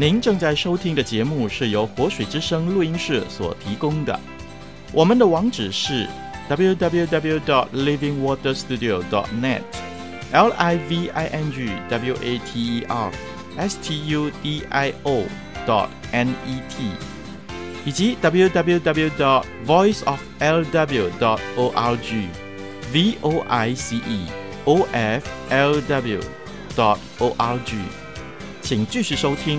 您正在收听的节目是由活水之声录音室所提供的。我们的网址是 www.livingwaterstudio.net，l i v i n g w a t e r s t u d i o dot n e t，以及 www.voiceoflw.dot.org，v o i c e o f l w dot o r g，请继续收听。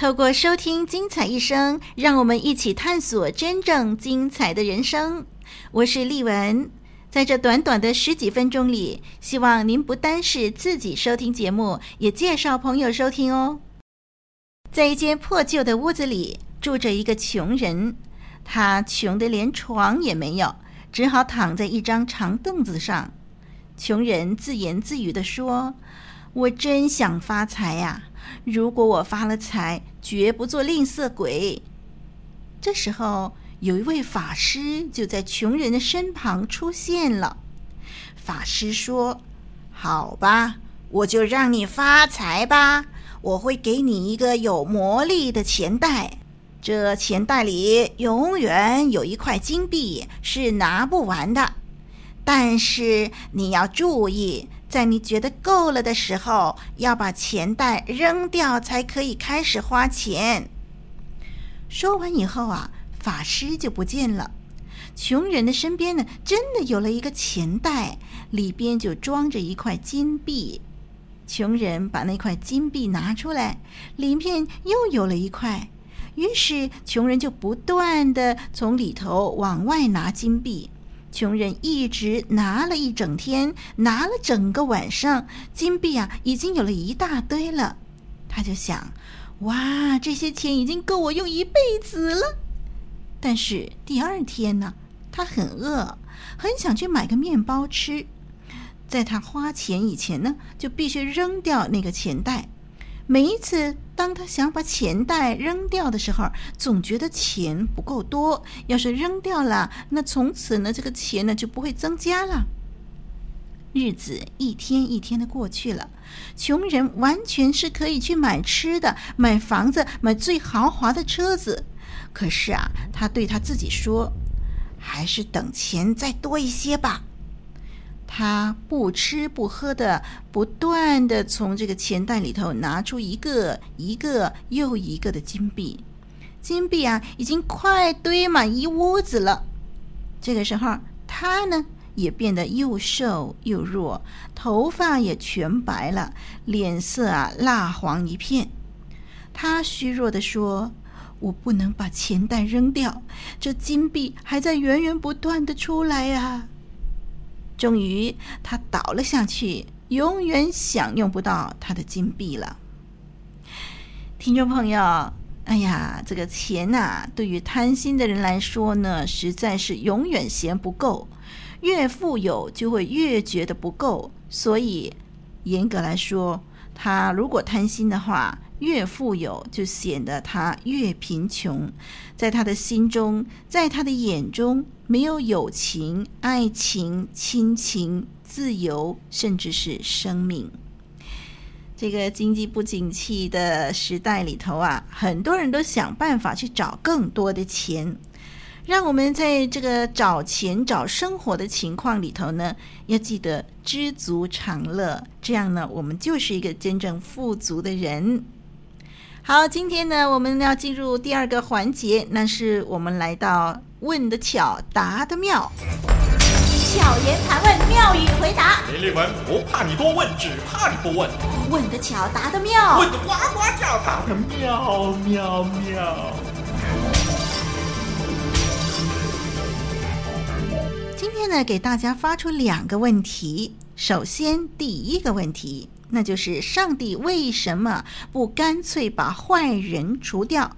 透过收听《精彩一生》，让我们一起探索真正精彩的人生。我是丽文，在这短短的十几分钟里，希望您不单是自己收听节目，也介绍朋友收听哦。在一间破旧的屋子里，住着一个穷人，他穷得连床也没有，只好躺在一张长凳子上。穷人自言自语地说：“我真想发财呀！”如果我发了财，绝不做吝啬鬼。这时候，有一位法师就在穷人的身旁出现了。法师说：“好吧，我就让你发财吧。我会给你一个有魔力的钱袋，这钱袋里永远有一块金币，是拿不完的。但是你要注意。”在你觉得够了的时候，要把钱袋扔掉，才可以开始花钱。说完以后啊，法师就不见了。穷人的身边呢，真的有了一个钱袋，里边就装着一块金币。穷人把那块金币拿出来，里面又有了一块。于是穷人就不断的从里头往外拿金币。穷人一直拿了一整天，拿了整个晚上，金币啊，已经有了一大堆了。他就想，哇，这些钱已经够我用一辈子了。但是第二天呢，他很饿，很想去买个面包吃。在他花钱以前呢，就必须扔掉那个钱袋。每一次当他想把钱袋扔掉的时候，总觉得钱不够多。要是扔掉了，那从此呢，这个钱呢就不会增加了。日子一天一天的过去了，穷人完全是可以去买吃的、买房子、买最豪华的车子。可是啊，他对他自己说：“还是等钱再多一些吧。”他不吃不喝的，不断的从这个钱袋里头拿出一个一个又一个的金币，金币啊，已经快堆满一屋子了。这个时候，他呢也变得又瘦又弱，头发也全白了，脸色啊蜡黄一片。他虚弱地说：“我不能把钱袋扔掉，这金币还在源源不断的出来呀。”终于，他倒了下去，永远享用不到他的金币了。听众朋友，哎呀，这个钱呐，对于贪心的人来说呢，实在是永远嫌不够，越富有就会越觉得不够。所以，严格来说，他如果贪心的话，越富有就显得他越贫穷，在他的心中，在他的眼中，没有友情、爱情、亲情、自由，甚至是生命。这个经济不景气的时代里头啊，很多人都想办法去找更多的钱。让我们在这个找钱、找生活的情况里头呢，要记得知足常乐，这样呢，我们就是一个真正富足的人。好，今天呢，我们要进入第二个环节，那是我们来到问的巧，答的妙。巧言盘问，妙语回答。林立文不怕你多问，只怕你不问。问得巧，答得妙。问得呱呱叫，答得妙妙妙。今天呢，给大家发出两个问题。首先，第一个问题，那就是上帝为什么不干脆把坏人除掉？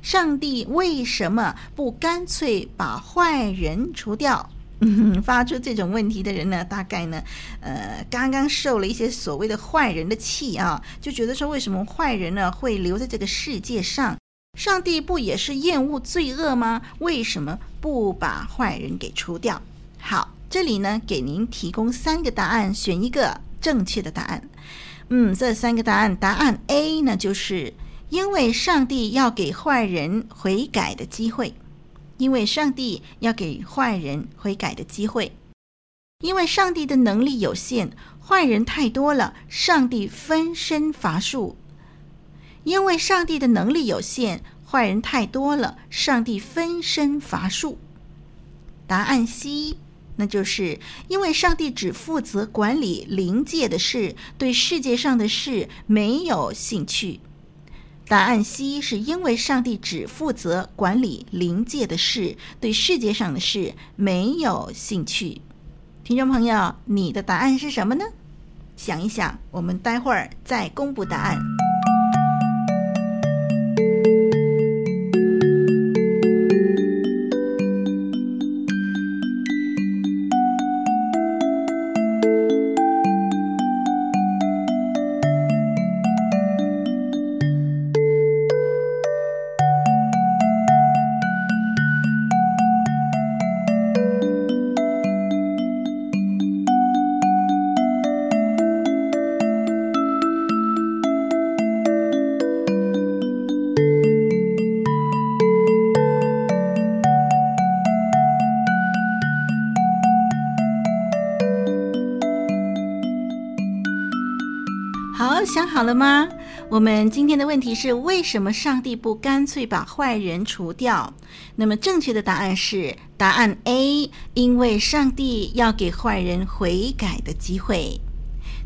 上帝为什么不干脆把坏人除掉？嗯，发出这种问题的人呢，大概呢，呃，刚刚受了一些所谓的坏人的气啊，就觉得说，为什么坏人呢会留在这个世界上？上帝不也是厌恶罪恶吗？为什么不把坏人给除掉？好，这里呢，给您提供三个答案，选一个正确的答案。嗯，这三个答案，答案 A 呢，就是。因为上帝要给坏人悔改的机会，因为上帝要给坏人悔改的机会，因为上帝的能力有限，坏人太多了，上帝分身乏术。因为上帝的能力有限，坏人太多了，上帝分身乏术。答案 C，那就是因为上帝只负责管理灵界的事，对世界上的事没有兴趣。答案 C 是因为上帝只负责管理灵界的事，对世界上的事没有兴趣。听众朋友，你的答案是什么呢？想一想，我们待会儿再公布答案。好了吗？我们今天的问题是：为什么上帝不干脆把坏人除掉？那么正确的答案是答案 A，因为上帝要给坏人悔改的机会。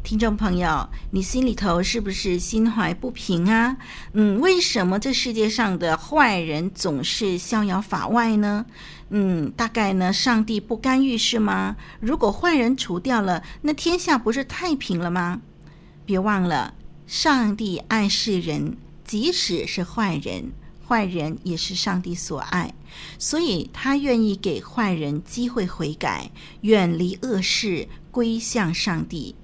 听众朋友，你心里头是不是心怀不平啊？嗯，为什么这世界上的坏人总是逍遥法外呢？嗯，大概呢，上帝不干预是吗？如果坏人除掉了，那天下不是太平了吗？别忘了，上帝爱世人，即使是坏人，坏人也是上帝所爱，所以他愿意给坏人机会悔改，远离恶事，归向上帝。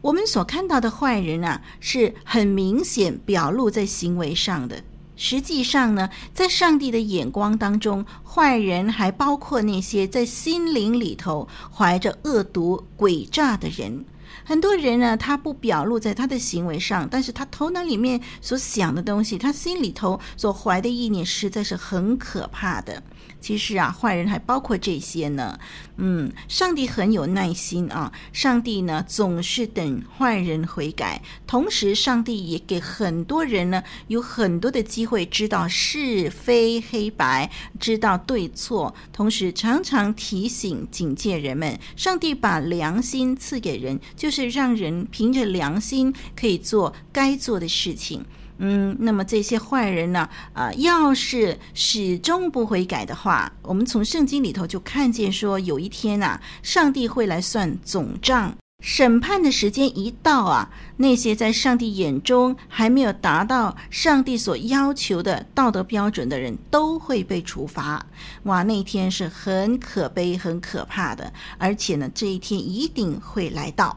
我们所看到的坏人啊，是很明显表露在行为上的。实际上呢，在上帝的眼光当中，坏人还包括那些在心灵里头怀着恶毒诡诈的人。很多人呢，他不表露在他的行为上，但是他头脑里面所想的东西，他心里头所怀的意念，实在是很可怕的。其实啊，坏人还包括这些呢。嗯，上帝很有耐心啊，上帝呢总是等坏人悔改，同时上帝也给很多人呢有很多的机会知道是非黑白，知道对错，同时常常提醒警戒人们。上帝把良心赐给人，就是让人凭着良心可以做该做的事情。嗯，那么这些坏人呢？啊、要是始终不悔改的话，我们从圣经里头就看见说，有一天啊，上帝会来算总账，审判的时间一到啊，那些在上帝眼中还没有达到上帝所要求的道德标准的人，都会被处罚。哇，那一天是很可悲、很可怕的，而且呢，这一天一定会来到。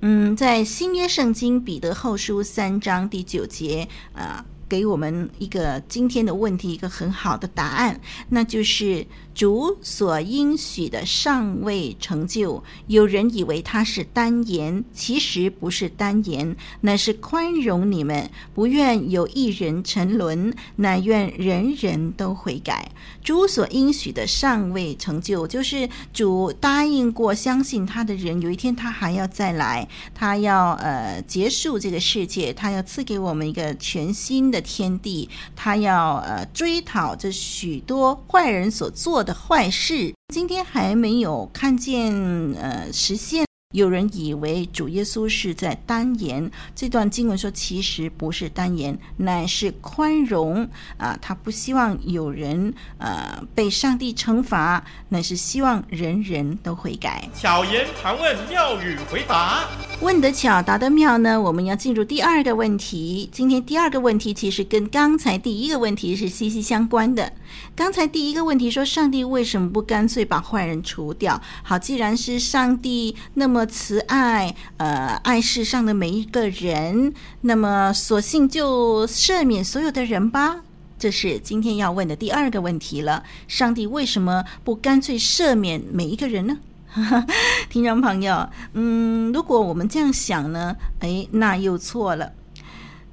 嗯，在新约圣经彼得后书三章第九节啊。给我们一个今天的问题一个很好的答案，那就是主所应许的尚未成就。有人以为他是单言，其实不是单言，乃是宽容你们，不愿有一人沉沦，乃愿人人都悔改。主所应许的尚未成就，就是主答应过相信他的人，有一天他还要再来，他要呃结束这个世界，他要赐给我们一个全新的。天地，他要呃追讨这许多坏人所做的坏事，今天还没有看见呃实现。有人以为主耶稣是在单言，这段经文说，其实不是单言，乃是宽容啊！他不希望有人呃被上帝惩罚，乃是希望人人都悔改。巧言盘问，妙语回答。问得巧，答得妙呢？我们要进入第二个问题。今天第二个问题其实跟刚才第一个问题是息息相关的。刚才第一个问题说，上帝为什么不干脆把坏人除掉？好，既然是上帝那么慈爱，呃，爱世上的每一个人，那么索性就赦免所有的人吧。这是今天要问的第二个问题了。上帝为什么不干脆赦免每一个人呢？听众朋友，嗯，如果我们这样想呢，哎，那又错了。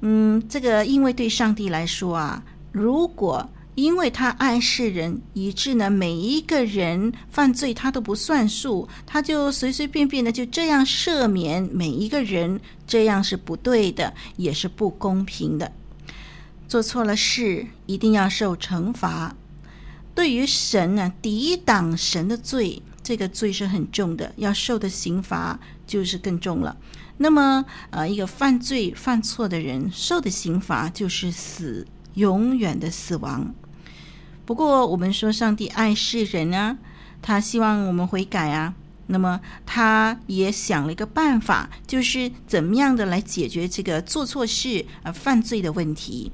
嗯，这个因为对上帝来说啊，如果因为他爱世人，以致呢每一个人犯罪他都不算数，他就随随便便的就这样赦免每一个人，这样是不对的，也是不公平的。做错了事一定要受惩罚。对于神呢，抵挡神的罪，这个罪是很重的，要受的刑罚就是更重了。那么，呃，一个犯罪犯错的人受的刑罚就是死，永远的死亡。不过，我们说上帝爱世人啊，他希望我们悔改啊。那么，他也想了一个办法，就是怎么样的来解决这个做错事啊、犯罪的问题。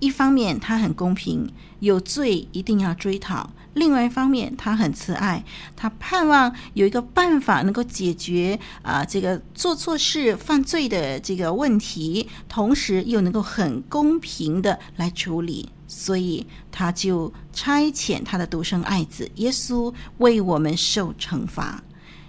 一方面，他很公平，有罪一定要追讨；另外一方面，他很慈爱，他盼望有一个办法能够解决啊这个做错事、犯罪的这个问题，同时又能够很公平的来处理。所以他就差遣他的独生爱子耶稣为我们受惩罚。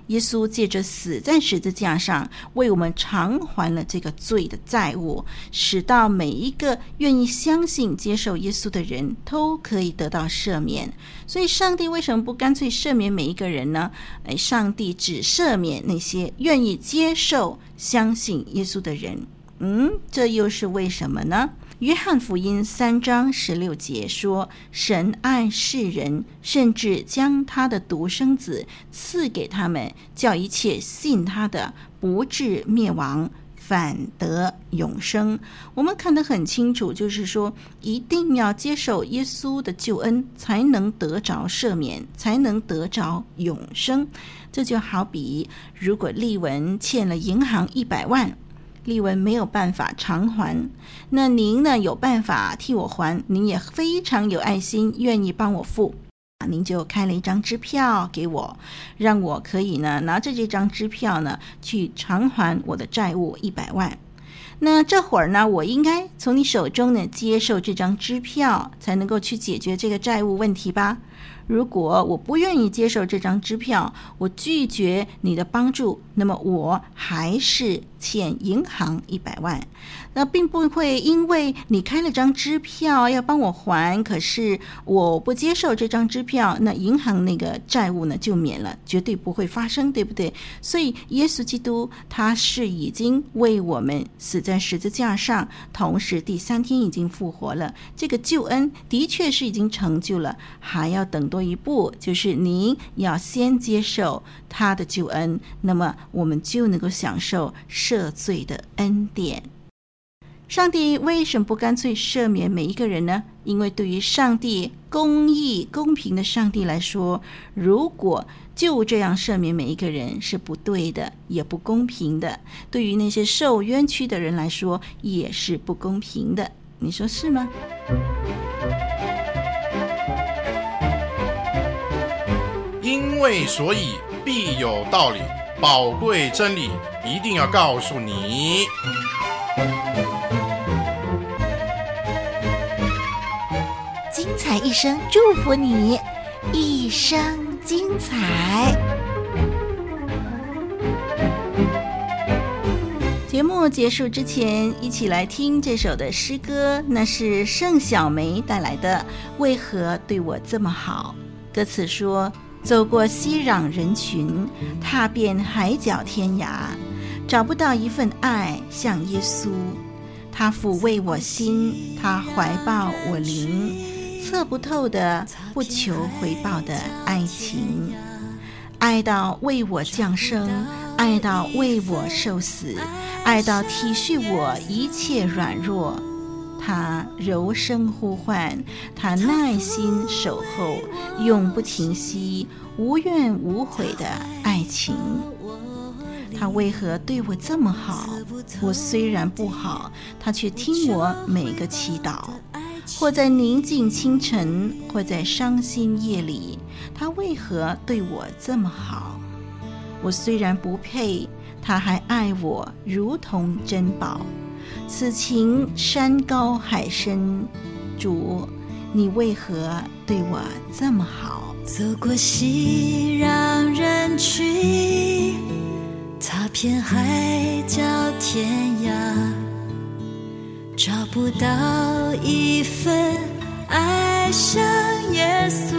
耶稣借着死在十字架上，为我们偿还了这个罪的债务，使到每一个愿意相信接受耶稣的人都可以得到赦免。所以，上帝为什么不干脆赦免每一个人呢？哎，上帝只赦免那些愿意接受、相信耶稣的人。嗯，这又是为什么呢？约翰福音三章十六节说：“神爱世人，甚至将他的独生子赐给他们，叫一切信他的不至灭亡，反得永生。”我们看得很清楚，就是说，一定要接受耶稣的救恩，才能得着赦免，才能得着永生。这就好比，如果丽文欠了银行一百万。丽文没有办法偿还，那您呢？有办法替我还？您也非常有爱心，愿意帮我付，您就开了一张支票给我，让我可以呢拿着这张支票呢去偿还我的债务一百万。那这会儿呢，我应该从你手中呢接受这张支票，才能够去解决这个债务问题吧？如果我不愿意接受这张支票，我拒绝你的帮助，那么我还是欠银行一百万。那并不会因为你开了张支票要帮我还，可是我不接受这张支票，那银行那个债务呢就免了，绝对不会发生，对不对？所以耶稣基督他是已经为我们死在十字架上，同时第三天已经复活了，这个救恩的确是已经成就了，还要等多一步，就是您要先接受他的救恩，那么我们就能够享受赦罪的恩典。上帝为什么不干脆赦免每一个人呢？因为对于上帝公义、公平的上帝来说，如果就这样赦免每一个人是不对的，也不公平的。对于那些受冤屈的人来说，也是不公平的。你说是吗？因为所以必有道理，宝贵真理一定要告诉你。精彩一生祝福你，一生精彩。节目结束之前，一起来听这首的诗歌，那是盛小梅带来的《为何对我这么好》。歌词说：走过熙攘人群，踏遍海角天涯，找不到一份爱像耶稣，他抚慰我心，他怀抱我灵。测不透的、不求回报的爱情，爱到为我降生，爱到为我受死，爱到体恤我一切软弱。他柔声呼唤，他耐心守候，永不停息，无怨无悔的爱情。他为何对我这么好？我虽然不好，他却听我每个祈祷。或在宁静清晨，或在伤心夜里，他为何对我这么好？我虽然不配，他还爱我如同珍宝。此情山高海深，主，你为何对我这么好？走过熙攘人群，踏遍海角天涯。找不到一份爱像耶稣，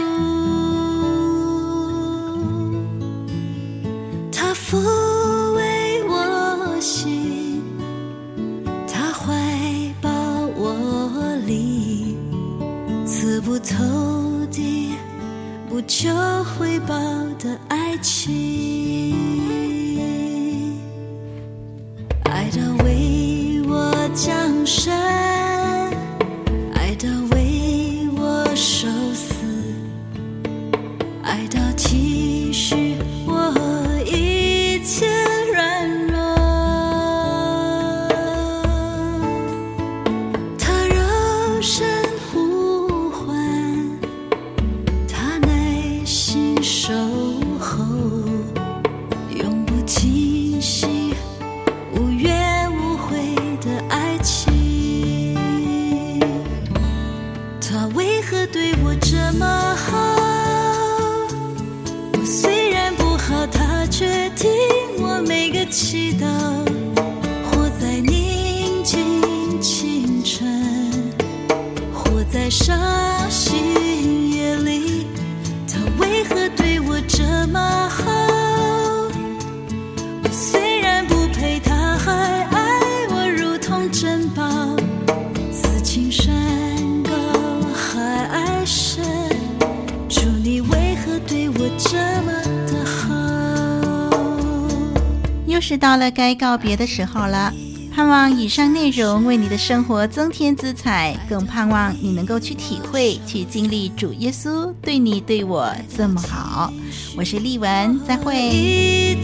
伤心夜里。他为何对我这么好？我虽然不配，他还爱我如同珍宝。此情山高海深，主你为何对我这么的好？又是到了该告别的时候了，盼望以上内容为你的生活增添姿彩，更盼望你能够去体会、去经历主耶稣对你、对我这么好。我是丽文，再会。